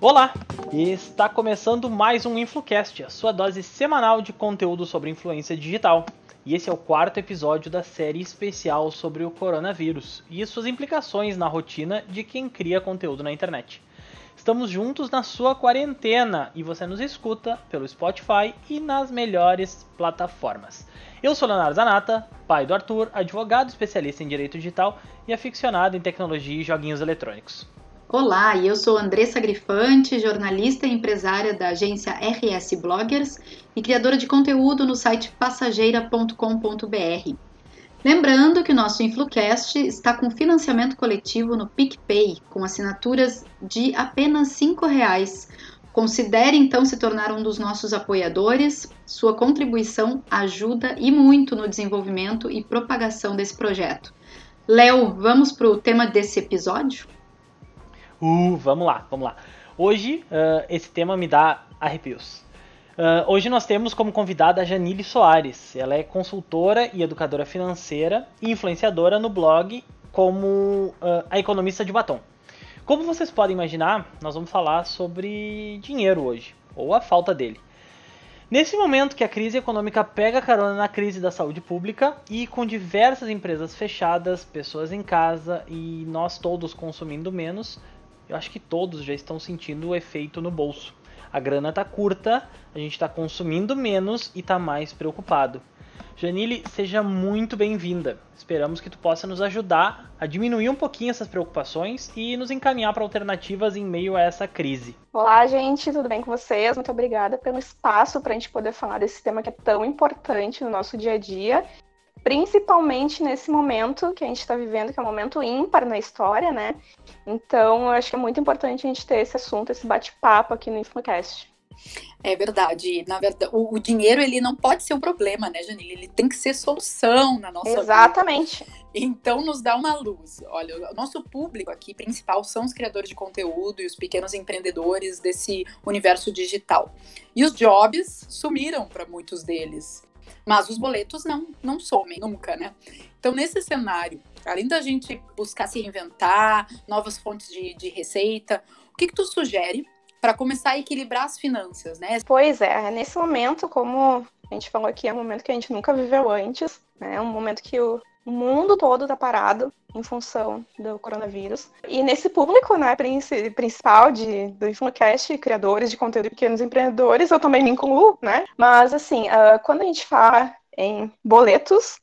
Olá! Está começando mais um InfluCast, a sua dose semanal de conteúdo sobre influência digital. E esse é o quarto episódio da série especial sobre o coronavírus e suas implicações na rotina de quem cria conteúdo na internet. Estamos juntos na sua quarentena e você nos escuta pelo Spotify e nas melhores plataformas. Eu sou Leonardo Zanata, pai do Arthur, advogado especialista em direito digital e aficionado em tecnologia e joguinhos eletrônicos. Olá, eu sou Andressa Grifante, jornalista e empresária da agência RS Bloggers e criadora de conteúdo no site passageira.com.br. Lembrando que o nosso InfluCast está com financiamento coletivo no PicPay, com assinaturas de apenas R$ reais. Considere então se tornar um dos nossos apoiadores. Sua contribuição ajuda e muito no desenvolvimento e propagação desse projeto. Léo, vamos para o tema desse episódio? Uh, vamos lá, vamos lá. Hoje uh, esse tema me dá arrepios. Uh, hoje nós temos como convidada a Janile Soares. Ela é consultora e educadora financeira e influenciadora no blog como uh, a economista de batom. Como vocês podem imaginar, nós vamos falar sobre dinheiro hoje, ou a falta dele. Nesse momento que a crise econômica pega carona na crise da saúde pública e com diversas empresas fechadas, pessoas em casa e nós todos consumindo menos, eu acho que todos já estão sentindo o efeito no bolso. A grana tá curta, a gente está consumindo menos e tá mais preocupado. Janile, seja muito bem-vinda. Esperamos que tu possa nos ajudar a diminuir um pouquinho essas preocupações e nos encaminhar para alternativas em meio a essa crise. Olá, gente, tudo bem com vocês? Muito obrigada pelo espaço para a gente poder falar desse tema que é tão importante no nosso dia a dia principalmente nesse momento que a gente está vivendo, que é um momento ímpar na história, né? Então, eu acho que é muito importante a gente ter esse assunto, esse bate-papo aqui no InfoCast. É verdade. Na verdade, o, o, dinheiro ele não pode ser um problema, né, Janine? Ele tem que ser solução na nossa Exatamente. Vida. Então nos dá uma luz. Olha, o nosso público aqui principal são os criadores de conteúdo e os pequenos empreendedores desse universo digital. E os jobs sumiram para muitos deles. Mas os boletos não, não somem nunca, né? Então, nesse cenário, além da gente buscar se reinventar, novas fontes de, de receita, o que, que tu sugere para começar a equilibrar as finanças, né? Pois é, nesse momento, como a gente falou aqui, é um momento que a gente nunca viveu antes, né? É um momento que o mundo todo está parado em função do coronavírus. E nesse público, né, principal de, do InfluCast, criadores de conteúdo e pequenos empreendedores, eu também me incluo, né? Mas, assim, uh, quando a gente fala em boletos,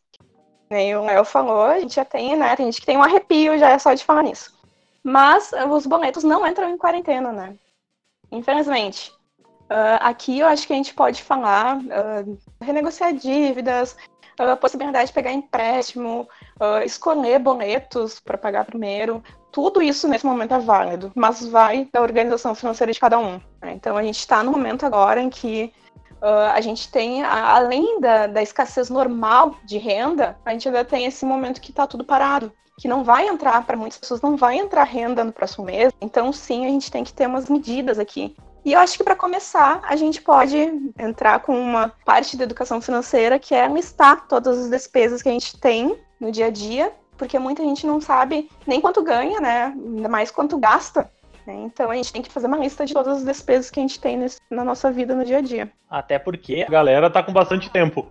nem o Léo falou, a gente já tem, né, tem gente que tem um arrepio já é só de falar nisso. Mas uh, os boletos não entram em quarentena, né? Infelizmente. Uh, aqui eu acho que a gente pode falar, renegociar dívidas, a possibilidade de pegar empréstimo, uh, escolher boletos para pagar primeiro. Tudo isso nesse momento é válido, mas vai da organização financeira de cada um. Né? Então a gente está no momento agora em que uh, a gente tem, além da, da escassez normal de renda, a gente ainda tem esse momento que está tudo parado que não vai entrar para muitas pessoas, não vai entrar renda no próximo mês. Então, sim, a gente tem que ter umas medidas aqui e eu acho que para começar, a gente pode entrar com uma parte da educação financeira que é listar todas as despesas que a gente tem no dia a dia, porque muita gente não sabe nem quanto ganha, né? Ainda mais quanto gasta. Né? Então a gente tem que fazer uma lista de todas as despesas que a gente tem nesse, na nossa vida no dia a dia. Até porque a galera tá com bastante tempo.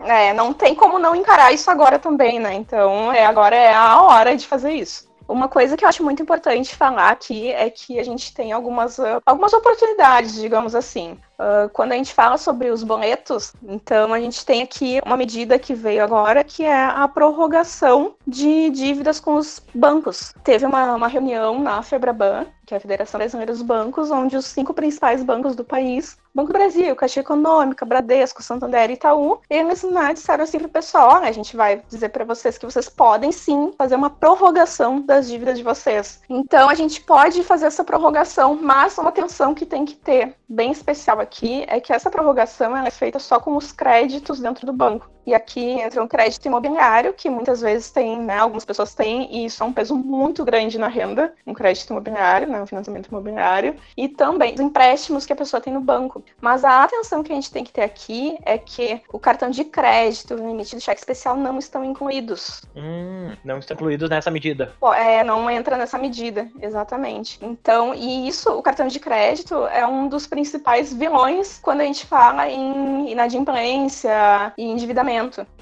É, não tem como não encarar isso agora também, né? Então, é, agora é a hora de fazer isso. Uma coisa que eu acho muito importante falar aqui é que a gente tem algumas, uh, algumas oportunidades, digamos assim. Uh, quando a gente fala sobre os boletos, então a gente tem aqui uma medida que veio agora, que é a prorrogação de dívidas com os bancos. Teve uma, uma reunião na Febraban, que é a Federação Brasileira dos Bancos, onde os cinco principais bancos do país Banco Brasil, Caixa Econômica, Bradesco, Santander e Itaú, eles né, disseram assim para o pessoal: a gente vai dizer para vocês que vocês podem sim fazer uma prorrogação das dívidas de vocês. Então a gente pode fazer essa prorrogação, mas uma atenção que tem que ter bem especial aqui é que essa prorrogação é feita só com os créditos dentro do banco. E aqui entra um crédito imobiliário, que muitas vezes tem, né, algumas pessoas têm, e isso é um peso muito grande na renda, um crédito imobiliário, né, um financiamento imobiliário, e também os empréstimos que a pessoa tem no banco. Mas a atenção que a gente tem que ter aqui é que o cartão de crédito, o limite do cheque especial não estão incluídos. Hum, não estão incluídos nessa medida. É, não entra nessa medida, exatamente. Então, e isso, o cartão de crédito é um dos principais vilões quando a gente fala em inadimplência e endividamento.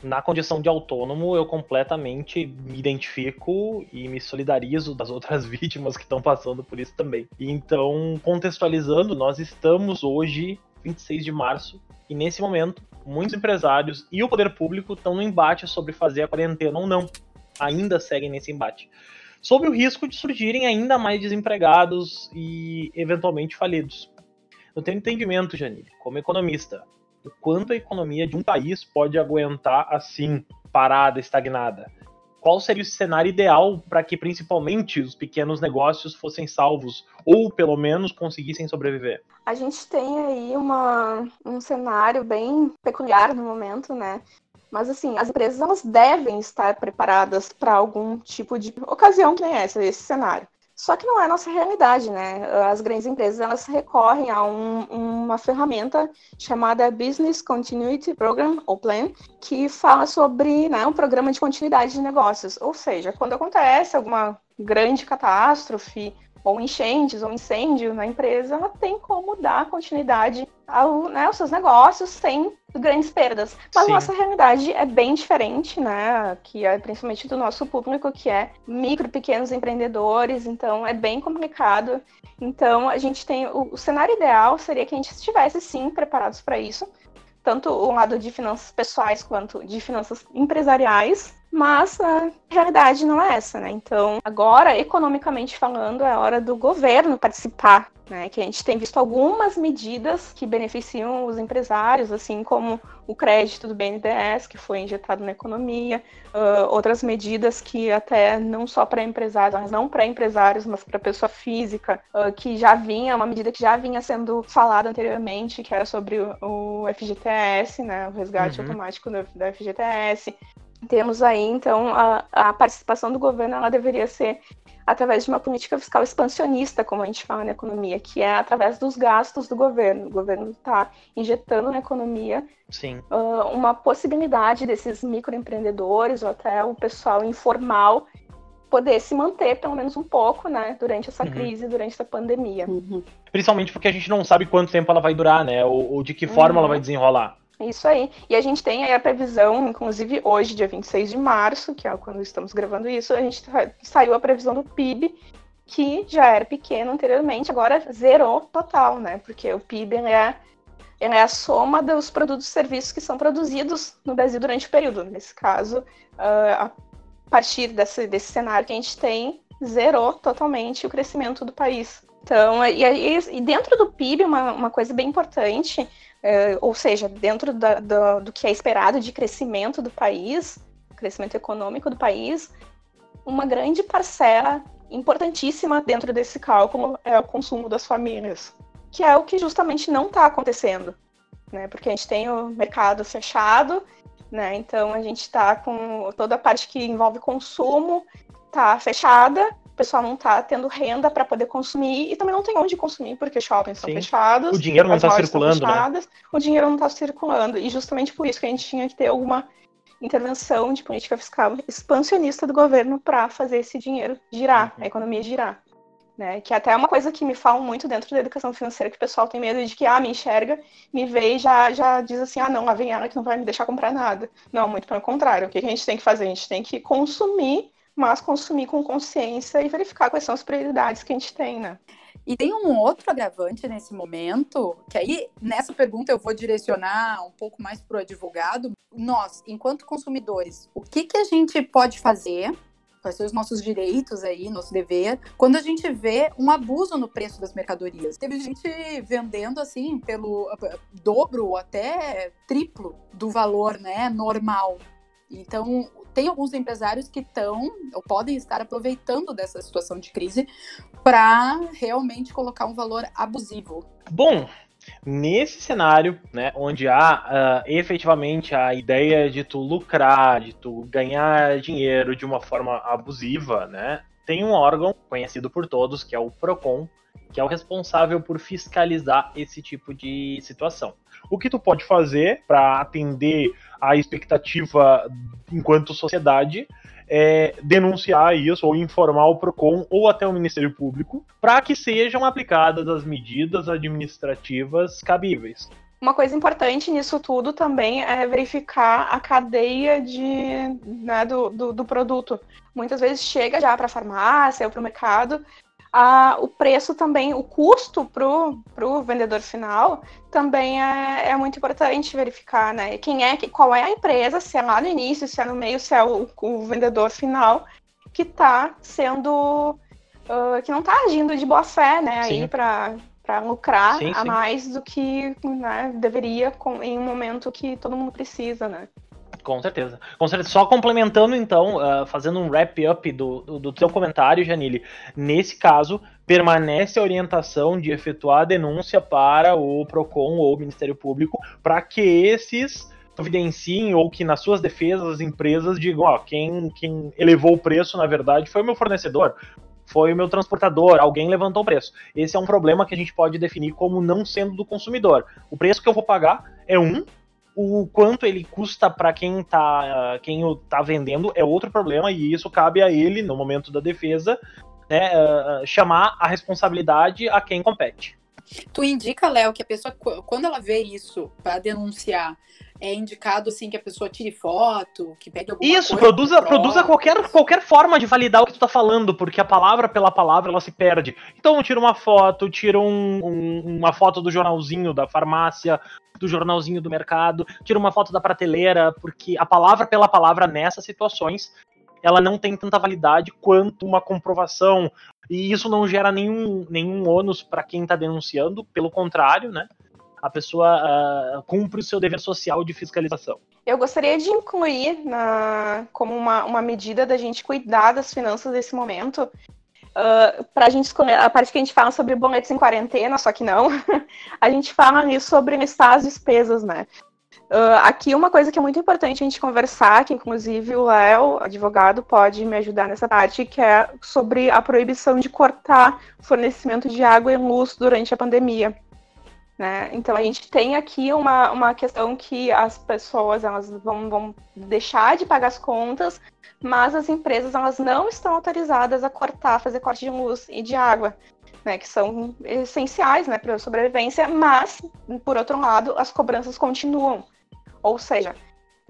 Na condição de autônomo, eu completamente me identifico e me solidarizo das outras vítimas que estão passando por isso também. Então, contextualizando, nós estamos hoje, 26 de março, e nesse momento, muitos empresários e o poder público estão no embate sobre fazer a quarentena ou não. Ainda seguem nesse embate sob o risco de surgirem ainda mais desempregados e eventualmente falidos. Eu tenho entendimento, Janine, como economista, o quanto a economia de um país pode aguentar assim, parada, estagnada. Qual seria o cenário ideal para que principalmente os pequenos negócios fossem salvos ou pelo menos conseguissem sobreviver? A gente tem aí uma, um cenário bem peculiar no momento, né? Mas assim, as empresas elas devem estar preparadas para algum tipo de ocasião que nem essa, esse cenário. Só que não é a nossa realidade, né? As grandes empresas elas recorrem a um, uma ferramenta chamada Business Continuity Program ou Plan, que fala sobre né, um programa de continuidade de negócios. Ou seja, quando acontece alguma grande catástrofe ou enchentes ou incêndio na empresa, ela tem como dar continuidade ao, né, aos seus negócios sem grandes perdas. Mas Sim. nossa realidade é bem diferente, né? Que é principalmente do nosso público, que é micro, pequenos empreendedores, então é bem complicado. Então a gente tem o, o cenário ideal seria que a gente estivesse sim preparados para isso, tanto o lado de finanças pessoais quanto de finanças empresariais, mas a realidade não é essa, né? Então, agora, economicamente falando, é hora do governo participar, né? Que a gente tem visto algumas medidas que beneficiam os empresários, assim como o crédito do BNDES, que foi injetado na economia, uh, outras medidas que até não só para empresários, mas não para empresários, mas para pessoa física, uh, que já vinha, uma medida que já vinha sendo falada anteriormente, que era sobre o, o FGTS, né? O resgate uhum. automático do, do FGTS temos aí, então, a, a, participação do governo ela deveria ser através de uma política fiscal expansionista, como a gente fala na economia, que é através dos gastos do governo. O governo está injetando na economia uh, uma possibilidade desses microempreendedores ou até o pessoal informal poder se manter pelo menos um pouco, né, durante essa uhum. crise, durante essa pandemia. Uhum. Principalmente porque a gente não sabe quanto tempo ela vai durar, né, ou, ou de que forma uhum. ela vai desenrolar. Isso aí. E a gente tem aí a previsão, inclusive hoje, dia 26 de março, que é quando estamos gravando isso, a gente saiu a previsão do PIB, que já era pequeno anteriormente, agora zerou total, né? Porque o PIB é, é a soma dos produtos e serviços que são produzidos no Brasil durante o período. Nesse caso, uh, a partir desse, desse cenário que a gente tem, zerou totalmente o crescimento do país. Então, e, e, e dentro do PIB, uma, uma coisa bem importante é, ou seja, dentro da, do, do que é esperado de crescimento do país, crescimento econômico do país, uma grande parcela importantíssima dentro desse cálculo é o consumo das famílias, que é o que justamente não está acontecendo, né? Porque a gente tem o mercado fechado, né? Então a gente está com toda a parte que envolve consumo tá fechada pessoal não está tendo renda para poder consumir e também não tem onde consumir porque shoppings Sim. estão fechados. O dinheiro não está circulando, né? O dinheiro não está circulando e justamente por isso que a gente tinha que ter alguma intervenção de política fiscal expansionista do governo para fazer esse dinheiro girar, uhum. a economia girar. Né? Que até é uma coisa que me falam muito dentro da educação financeira, que o pessoal tem medo de que, ah, me enxerga, me vê e já, já diz assim, ah, não, lá vem ela que não vai me deixar comprar nada. Não, muito pelo contrário. O que a gente tem que fazer? A gente tem que consumir mas consumir com consciência e verificar quais são as prioridades que a gente tem, né? E tem um outro agravante nesse momento, que aí nessa pergunta eu vou direcionar um pouco mais para o advogado. Nós, enquanto consumidores, o que, que a gente pode fazer? Quais são os nossos direitos aí, nosso dever, quando a gente vê um abuso no preço das mercadorias? Teve gente vendendo assim pelo dobro ou até triplo do valor né, normal. Então, tem alguns empresários que estão ou podem estar aproveitando dessa situação de crise para realmente colocar um valor abusivo. Bom, Nesse cenário, né, onde há uh, efetivamente a ideia de tu lucrar, de tu ganhar dinheiro de uma forma abusiva, né, tem um órgão conhecido por todos, que é o PROCON, que é o responsável por fiscalizar esse tipo de situação. O que tu pode fazer para atender a expectativa enquanto sociedade é, denunciar isso ou informar o PROCON ou até o Ministério Público para que sejam aplicadas as medidas administrativas cabíveis. Uma coisa importante nisso tudo também é verificar a cadeia de, né, do, do, do produto. Muitas vezes chega já para a farmácia ou para o mercado a, o preço também, o custo para o vendedor final também é, é, muito importante verificar, né? Quem é, qual é a empresa, se é lá no início, se é no meio, se é o, o vendedor final que está sendo. Uh, que não está agindo de boa fé, né? Sim. Aí para para lucrar sim, a mais do que né, deveria com, em um momento que todo mundo precisa, né? Com certeza. Com certeza. Só complementando, então, uh, fazendo um wrap-up do, do, do, teu comentário, Janile. Nesse caso, permanece a orientação de efetuar a denúncia para o PROCON ou o Ministério Público para que esses providenciem ou que nas suas defesas as empresas digam, ó, quem, quem elevou o preço, na verdade, foi o meu fornecedor, foi o meu transportador, alguém levantou o preço. Esse é um problema que a gente pode definir como não sendo do consumidor. O preço que eu vou pagar é um, o quanto ele custa para quem tá, quem o tá vendendo é outro problema e isso cabe a ele no momento da defesa, né, uh, chamar a responsabilidade a quem compete. Tu indica, Léo, que a pessoa quando ela vê isso para denunciar, é indicado assim que a pessoa tire foto, que pegue alguma Isso, coisa produza, produza qualquer, qualquer forma de validar o que tu tá falando, porque a palavra pela palavra ela se perde. Então tira uma foto, tira um, um, uma foto do jornalzinho da farmácia, do jornalzinho do mercado, tira uma foto da prateleira, porque a palavra pela palavra nessas situações ela não tem tanta validade quanto uma comprovação. E isso não gera nenhum, nenhum ônus para quem está denunciando, pelo contrário, né? A pessoa uh, cumpre o seu dever social de fiscalização. Eu gostaria de incluir na, como uma, uma medida da gente cuidar das finanças desse momento, uh, ah, para a gente a parte que a gente fala sobre boletos em quarentena, só que não, a gente fala ali sobre listar as despesas, né? Uh, aqui uma coisa que é muito importante a gente conversar, que inclusive o Léo, advogado, pode me ajudar nessa parte, que é sobre a proibição de cortar fornecimento de água e luz durante a pandemia. Né? Então a gente tem aqui uma, uma questão que as pessoas elas vão, vão deixar de pagar as contas, mas as empresas elas não estão autorizadas a cortar, fazer corte de luz e de água, né, que são essenciais né, para a sobrevivência, mas, por outro lado, as cobranças continuam. Ou seja,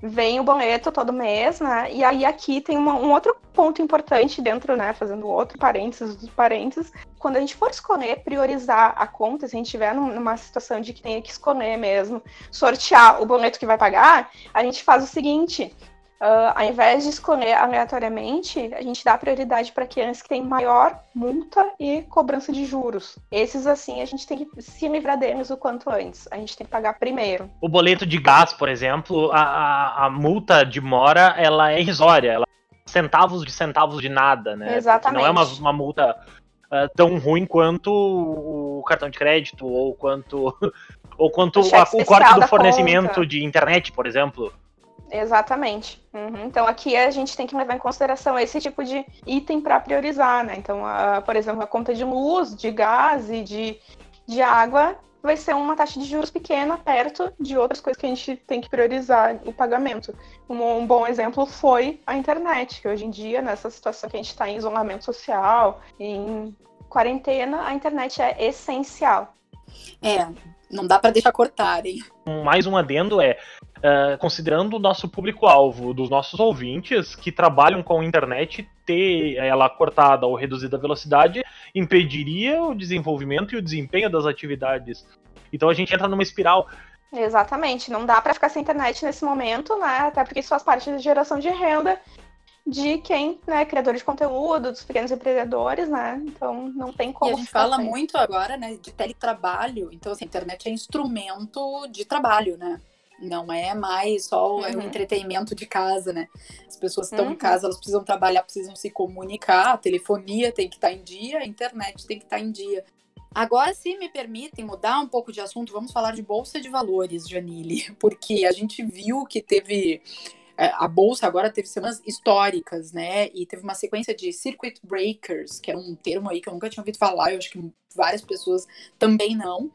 vem o boleto todo mês, né? E aí aqui tem uma, um outro ponto importante dentro, né? Fazendo outro parênteses dos parênteses. Quando a gente for escolher priorizar a conta, se a gente tiver numa situação de que tenha que escolher mesmo, sortear o boleto que vai pagar, a gente faz o seguinte: Uh, ao invés de escolher aleatoriamente, a gente dá prioridade para aqueles que têm maior multa e cobrança de juros. Esses, assim, a gente tem que se livrar deles o quanto antes. A gente tem que pagar primeiro. O boleto de gás, por exemplo, a, a, multa de mora, ela é irrisória. Ela é centavos de centavos de nada, né? Exatamente. Porque não é uma, uma multa uh, tão ruim quanto o cartão de crédito ou quanto, ou quanto o, a, o corte do fornecimento conta. de internet, por exemplo. Exatamente. Uhum. Então aqui a gente tem que levar em consideração esse tipo de item para priorizar, né? Então, a, por exemplo, a conta de luz, de gás e de, de água vai ser uma taxa de juros pequena perto de outras coisas que a gente tem que priorizar o pagamento. Um, um bom exemplo foi a internet, que hoje em dia, nessa situação que a gente está em isolamento social, em quarentena, a internet é essencial. É, não dá para deixar cortarem. Mais um adendo é, uh, considerando o nosso público-alvo dos nossos ouvintes que trabalham com a internet, ter ela cortada ou reduzida a velocidade impediria o desenvolvimento e o desempenho das atividades. Então a gente entra numa espiral. Exatamente, não dá para ficar sem internet nesse momento, né? Até porque isso faz parte da geração de renda de quem, né, criador de conteúdo, dos pequenos empreendedores, né? Então não tem como. E a gente fala sem. muito agora, né, de teletrabalho. Então, assim, a internet é instrumento de trabalho, né? Não é mais só uhum. o entretenimento de casa, né? As pessoas estão uhum. em casa, elas precisam trabalhar, precisam se comunicar, a telefonia tem que estar em dia, a internet tem que estar em dia. Agora, se me permitem mudar um pouco de assunto, vamos falar de bolsa de valores, Janile, porque a gente viu que teve é, a bolsa agora teve semanas históricas, né? E teve uma sequência de circuit breakers, que é um termo aí que eu nunca tinha ouvido falar, eu acho que várias pessoas também não.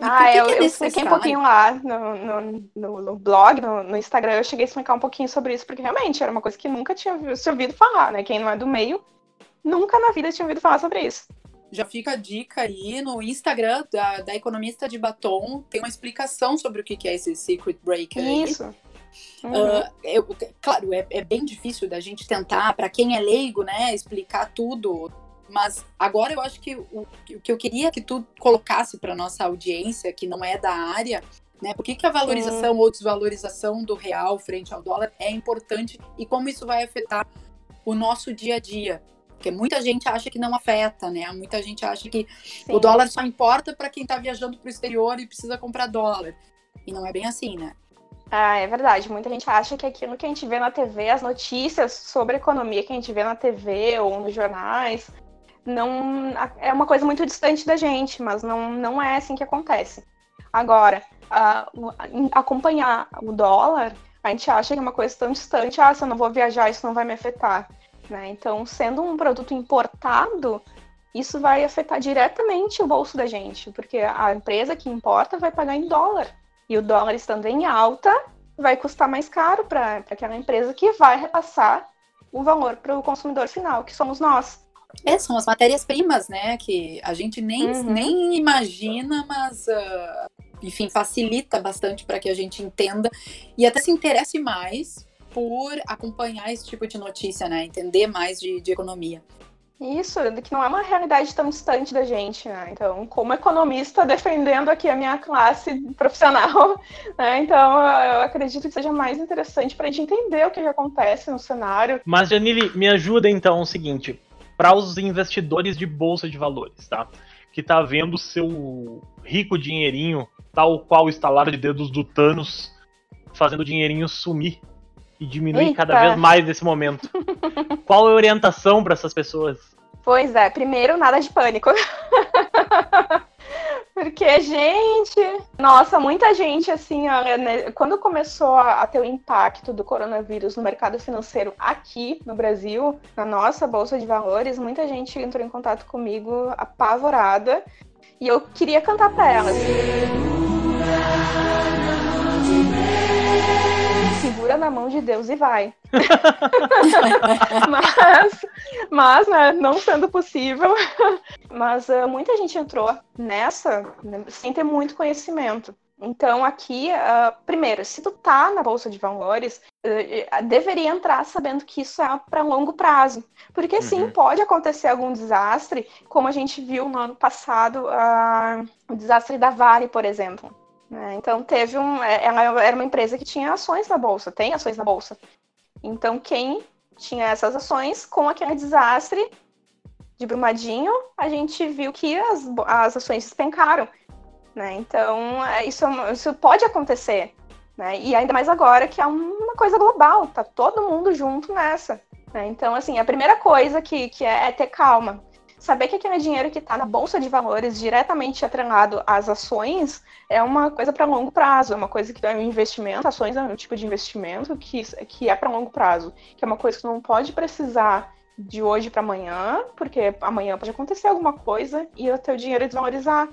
Ah, eu, é eu expliquei um pouquinho lá no, no, no, no blog, no, no, Instagram, eu cheguei a explicar um pouquinho sobre isso, porque realmente era uma coisa que nunca tinha se ouvido falar, né? Quem não é do meio, nunca na vida tinha ouvido falar sobre isso. Já fica a dica aí no Instagram da, da economista de batom, tem uma explicação sobre o que é esse Secret Breaker. Isso. Uhum. Uh, eu, claro, é, é, bem difícil da gente tentar, para quem é leigo, né, explicar tudo. Mas agora eu acho que o, o que eu queria que tu colocasse para nossa audiência, que não é da área, né? Por que, que a valorização uhum. ou desvalorização do real frente ao dólar é importante e como isso vai afetar o nosso dia a dia? Porque muita gente acha que não afeta, né? Muita gente acha que Sim. o dólar só importa para quem está viajando para o exterior e precisa comprar dólar. E não é bem assim, né? Ah, é verdade. Muita gente acha que aquilo que a gente vê na TV, as notícias sobre economia que a gente vê na TV ou nos jornais, não é uma coisa muito distante da gente, mas não, não é assim que acontece. Agora, acompanhar o dólar, a gente acha que é uma coisa tão distante, ah, se eu não vou viajar, isso não vai me afetar. Né? Então, sendo um produto importado, isso vai afetar diretamente o bolso da gente, porque a empresa que importa vai pagar em dólar. E o dólar estando em alta, vai custar mais caro para aquela empresa que vai repassar o valor para o consumidor final, que somos nós. É, são as matérias-primas, né? Que a gente nem, uhum. nem imagina, mas, uh, enfim, facilita bastante para que a gente entenda e até se interesse mais por acompanhar esse tipo de notícia, né? Entender mais de, de economia. Isso, que não é uma realidade tão distante da gente, né? Então, como economista, defendendo aqui a minha classe profissional, né? Então, eu acredito que seja mais interessante para a gente entender o que, que acontece no cenário. Mas, Janine, me ajuda então o seguinte: para os investidores de bolsa de valores, tá? Que tá vendo seu rico dinheirinho, tal qual o estalar de dedos do Thanos, fazendo o dinheirinho sumir e diminuir Eita. cada vez mais nesse momento. Qual é a orientação para essas pessoas? Pois é, primeiro, nada de pânico. Porque, gente, nossa, muita gente, assim, ó, né, quando começou a, a, ter o impacto do coronavírus no mercado financeiro aqui no Brasil, na nossa bolsa de valores, muita gente entrou em contato comigo apavorada e eu queria cantar para elas. segura na mão de Deus e vai. mas, mas né, não sendo possível, mas uh, muita gente entrou nessa né, sem ter muito conhecimento. Então, aqui, uh, primeiro, se tu tá na Bolsa de Valores, uh, deveria entrar sabendo que isso é para longo prazo. Porque, uhum. sim, pode acontecer algum desastre, como a gente viu no ano passado, uh, o desastre da Vale, por exemplo. Né? Então teve um. É, ela era uma empresa que tinha ações na bolsa, tem ações na bolsa. Então quem tinha essas ações, com aquele desastre de Brumadinho, a gente viu que as, as ações despencaram. Né? Então é, isso, isso pode acontecer. Né? E ainda mais agora que é uma coisa global, tá todo mundo junto nessa. Né? Então, assim, a primeira coisa que, que é, é ter calma saber que aquele dinheiro que está na bolsa de valores diretamente atrelado às ações é uma coisa para longo prazo, é uma coisa que é um investimento, ações é um tipo de investimento que, que é para longo prazo, que é uma coisa que não pode precisar de hoje para amanhã, porque amanhã pode acontecer alguma coisa e o teu dinheiro desvalorizar.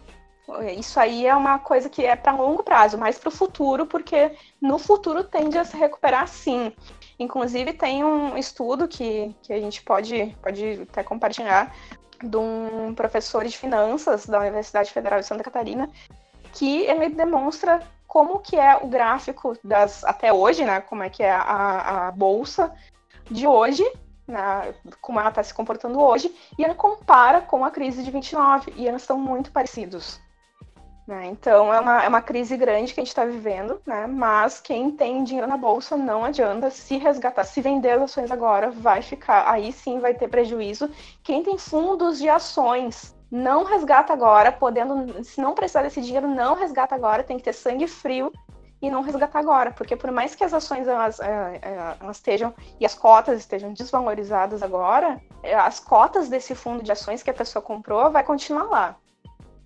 Isso aí é uma coisa que é para longo prazo, mais para o futuro, porque no futuro tende a se recuperar sim. Inclusive, tem um estudo que, que a gente pode, pode até compartilhar de um professor de finanças da Universidade Federal de Santa Catarina, que ele demonstra como que é o gráfico das até hoje, né? Como é que é a, a bolsa de hoje, né, como ela está se comportando hoje, e ele compara com a crise de 29, e eles estão muito parecidos. Né? Então é uma, é uma crise grande que a gente está vivendo, né? mas quem tem dinheiro na bolsa não adianta se resgatar, se vender as ações agora, vai ficar, aí sim vai ter prejuízo. Quem tem fundos de ações não resgata agora, podendo, se não precisar desse dinheiro, não resgata agora, tem que ter sangue frio e não resgatar agora, porque por mais que as ações elas, é, é, elas estejam e as cotas estejam desvalorizadas agora, é, as cotas desse fundo de ações que a pessoa comprou vai continuar lá.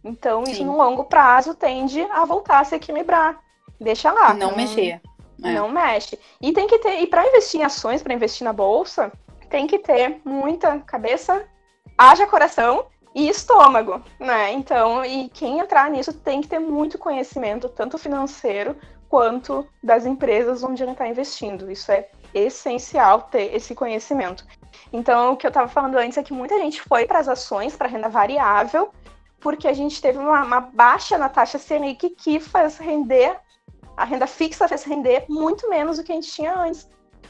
Então, isso no longo prazo tende a voltar a se equilibrar. Deixa lá. Não, não mexer. É. Não mexe. E tem que ter, e para investir em ações, para investir na bolsa, tem que ter muita cabeça, haja coração e estômago, né? Então, e quem entrar nisso tem que ter muito conhecimento, tanto financeiro quanto das empresas onde ele está investindo. Isso é essencial ter esse conhecimento. Então, o que eu estava falando antes é que muita gente foi para as ações, para renda variável, porque a gente teve uma, uma, baixa na taxa Selic que faz render, a renda fixa fez render muito menos do que a gente tinha antes.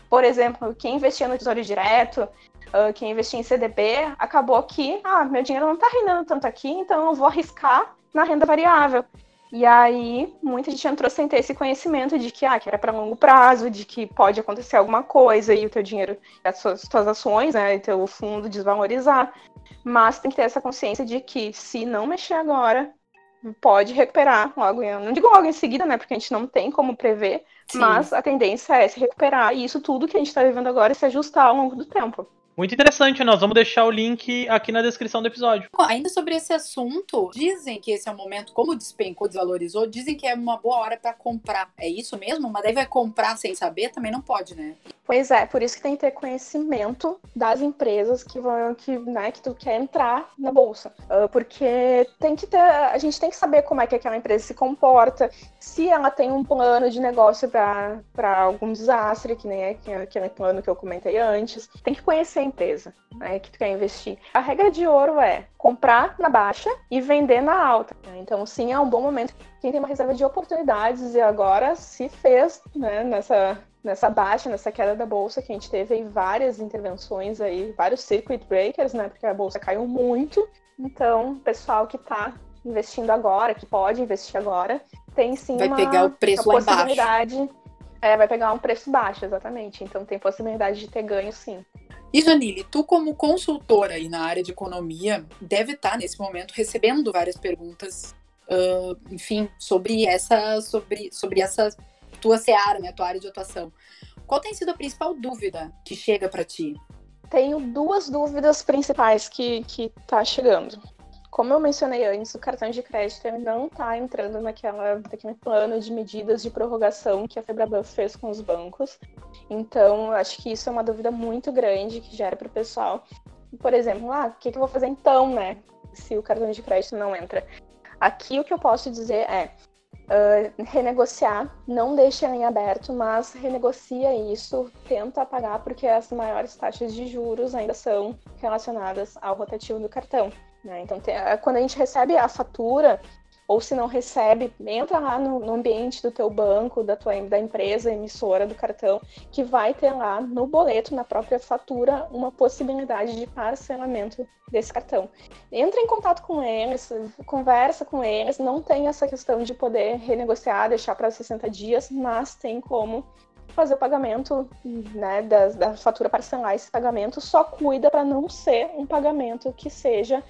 Por exemplo, quem investia no Tesouro Direto, uh, quem investia em CDB, acabou que, ah, meu dinheiro não está rendendo tanto aqui, então eu vou arriscar na renda variável. E aí, muita gente entrou sem ter esse conhecimento de que, ah, que era para longo prazo, de que pode acontecer alguma coisa e o teu dinheiro, as suas, ações, né, e teu fundo desvalorizar. Mas tem que ter essa consciência de que se não mexer agora, pode recuperar logo, não digo logo em seguida, né, porque a gente não tem como prever, Sim. mas a tendência é se recuperar e isso tudo que a gente está vivendo agora se ajustar ao longo do tempo. Muito interessante, nós vamos deixar o link aqui na descrição do episódio. Ainda sobre esse assunto, dizem que esse é o momento, como despencou, desvalorizou, dizem que é uma boa hora para comprar. É isso mesmo? Mas daí vai comprar sem saber, também não pode, né? Pois é, por isso que tem que ter conhecimento das empresas que vão, que, né, que tu quer entrar na bolsa. Uh, porque tem que ter, a gente tem que saber como é que aquela empresa se comporta, se ela tem um plano de negócio para algum desastre, que nem é aquele plano que eu comentei antes. Tem que conhecer empresa né, que tu quer investir. A regra de ouro é comprar na baixa e vender na alta. Então, sim, é um bom momento. Quem tem uma reserva de oportunidades e agora se fez né, nessa, nessa baixa, nessa queda da bolsa, que a gente teve aí várias intervenções aí, vários circuit breakers, né? Porque a bolsa caiu muito. Então, pessoal que está investindo agora, que pode investir agora, tem sim vai uma, pegar o preço uma possibilidade. É, vai pegar um preço baixo, exatamente. Então tem possibilidade de ter ganho sim. E Janine, tu como consultora aí na área de economia, deve estar nesse momento recebendo várias perguntas, uh, enfim, sobre essa, sobre, sobre essa tua seara, né, tua área de atuação. Qual tem sido a principal dúvida que chega para ti? Tenho duas dúvidas principais que que tá chegando. Como eu mencionei antes, o cartão de crédito não está entrando naquela, naquele plano de medidas de prorrogação que a Febraban fez com os bancos. Então, acho que isso é uma dúvida muito grande que gera para o pessoal. Por exemplo, ah, o que, que eu vou fazer então, né? Se o cartão de crédito não entra. Aqui o que eu posso dizer é uh, renegociar, não deixe em aberto, mas renegocia isso, tenta pagar, porque as maiores taxas de juros ainda são relacionadas ao rotativo do cartão. Né? Então, tem, é, quando a gente recebe a fatura, ou se não recebe, entra lá no, no, ambiente do teu banco, da tua da empresa emissora do cartão, que vai ter lá no boleto, na própria fatura, uma possibilidade de parcelamento desse cartão. Entra em contato com eles, conversa com eles, não tem essa questão de poder renegociar, deixar para 60 dias, mas tem como fazer o pagamento né, da, da fatura parcelar esse pagamento, só cuida para não ser um pagamento que seja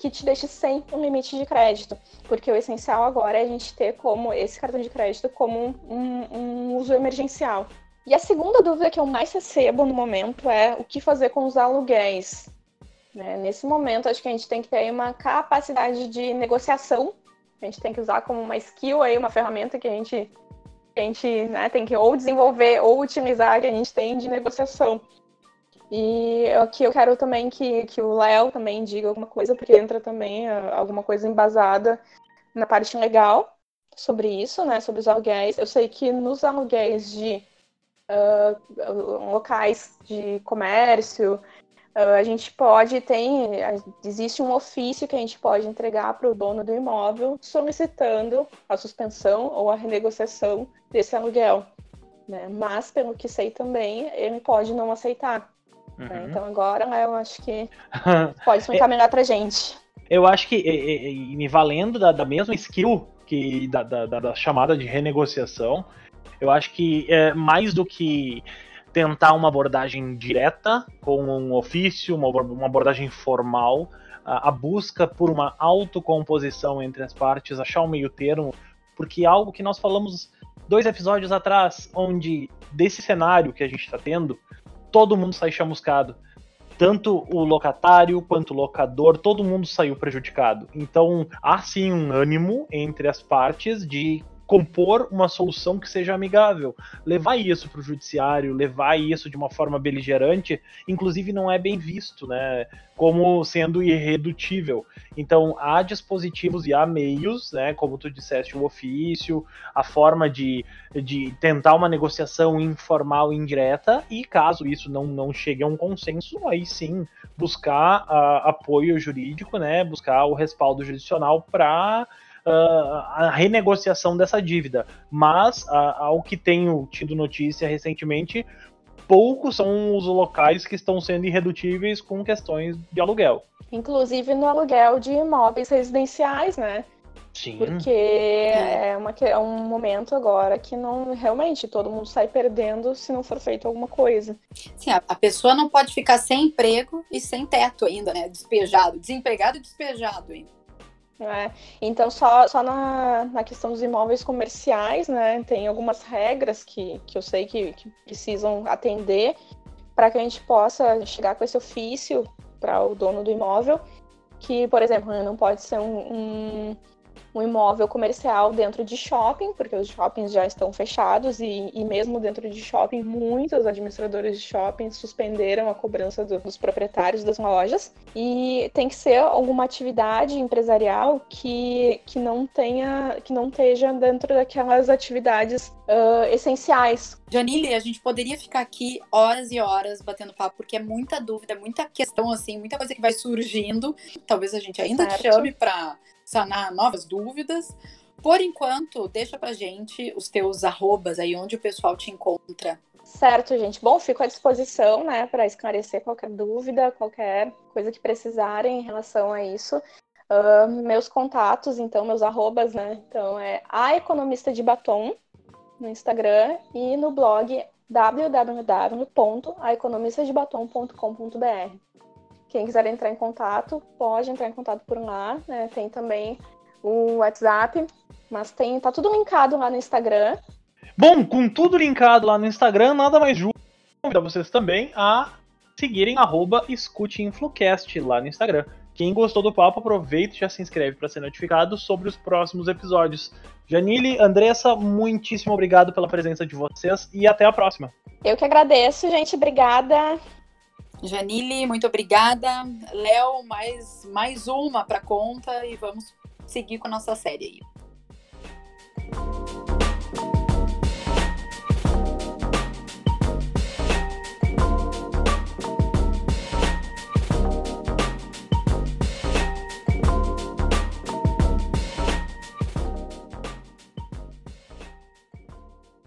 que te deixe sem um limite de crédito, porque o essencial agora é a gente ter como esse cartão de crédito como um, um uso emergencial. E a segunda dúvida que eu mais recebo no momento é o que fazer com os aluguéis. Né? Nesse momento, acho que a gente tem que ter uma capacidade de negociação. A gente tem que usar como uma skill aí, uma ferramenta que a gente, que a gente né, tem que ou desenvolver ou utilizar que a gente tem de negociação. E aqui eu quero também que, que o Léo também diga alguma coisa, porque entra também uh, alguma coisa embasada na parte legal sobre isso, né? Sobre os aluguéis. Eu sei que nos aluguéis de uh, locais de comércio, uh, a gente pode, tem, existe um ofício que a gente pode entregar para o dono do imóvel solicitando a suspensão ou a renegociação desse aluguel. Né? Mas, pelo que sei também, ele pode não aceitar. Uhum. Né? Então agora eu acho que pode explicar melhor pra gente. Eu acho que, e, e, me valendo da, da, mesma skill que da, da, da, chamada de renegociação, eu acho que é mais do que tentar uma abordagem direta com um ofício, uma, uma abordagem formal, a, a, busca por uma autocomposição entre as partes, achar um meio termo, porque algo que nós falamos dois episódios atrás, onde desse cenário que a gente está tendo, todo mundo sai chamuscado. tanto o locatário quanto o locador, todo mundo saiu prejudicado. Então há sim um ânimo entre as partes de compor uma solução que seja amigável. Levar isso para o judiciário, levar isso de uma forma beligerante, inclusive não é bem visto, né? Como sendo irredutível. Então há dispositivos e há meios, né? Como tu disseste, o ofício, a forma de, de tentar uma negociação informal indireta, e caso isso não, não chegue a um consenso, aí sim buscar uh, apoio jurídico, né? Buscar o respaldo jurisdicional para uh, a renegociação dessa dívida. Mas, uh, ao que tenho tido notícia recentemente, poucos são os locais que estão sendo irredutíveis com questões de aluguel. Inclusive no aluguel de imóveis residenciais, né? Sim. Porque é, uma, é um momento agora que não realmente todo mundo sai perdendo se não for feito alguma coisa. Sim, a, a pessoa não pode ficar sem emprego e sem teto ainda, né? Despejado, desempregado e despejado ainda. É, então, só, só na, na questão dos imóveis comerciais, né, tem algumas regras que, que eu sei que, que precisam atender para que a gente possa chegar com esse ofício para o dono do imóvel, que, por exemplo, não pode ser um, um um imóvel comercial dentro de shopping, porque os shoppings já estão fechados e, e mesmo dentro de shopping, muitos administradores de shopping suspenderam a cobrança do, dos proprietários das lojas. E tem que ser alguma atividade empresarial que, que não tenha, que não esteja dentro daquelas atividades uh, essenciais. Janile, a gente poderia ficar aqui horas e horas batendo papo, porque é muita dúvida, muita questão assim, muita coisa que vai surgindo. Talvez a gente ainda certo. chame para sanar novas dúvidas. Por enquanto, deixa pra gente os teus arrobas aí, onde o pessoal te encontra. Certo, gente. Bom, fico à disposição, né, para esclarecer qualquer dúvida, qualquer coisa que precisarem em relação a isso. Uh, meus contatos, então, meus arrobas, né? Então, é a economista de batom no Instagram e no blog www.aeconomistadebatom.com.br. Quem quiser entrar em contato, pode entrar em contato por lá. Né? Tem também o WhatsApp, mas tem, tá tudo linkado lá no Instagram. Bom, com tudo linkado lá no Instagram, nada mais justo convidar vocês também a seguirem arroba escuteinflucast lá no Instagram. Quem gostou do papo, aproveita e já se inscreve para ser notificado sobre os próximos episódios. Janile, Andressa, muitíssimo obrigado pela presença de vocês e até a próxima. Eu que agradeço, gente. Obrigada. Janile, muito obrigada. Léo, mais, mais uma para conta e vamos seguir com a nossa série aí.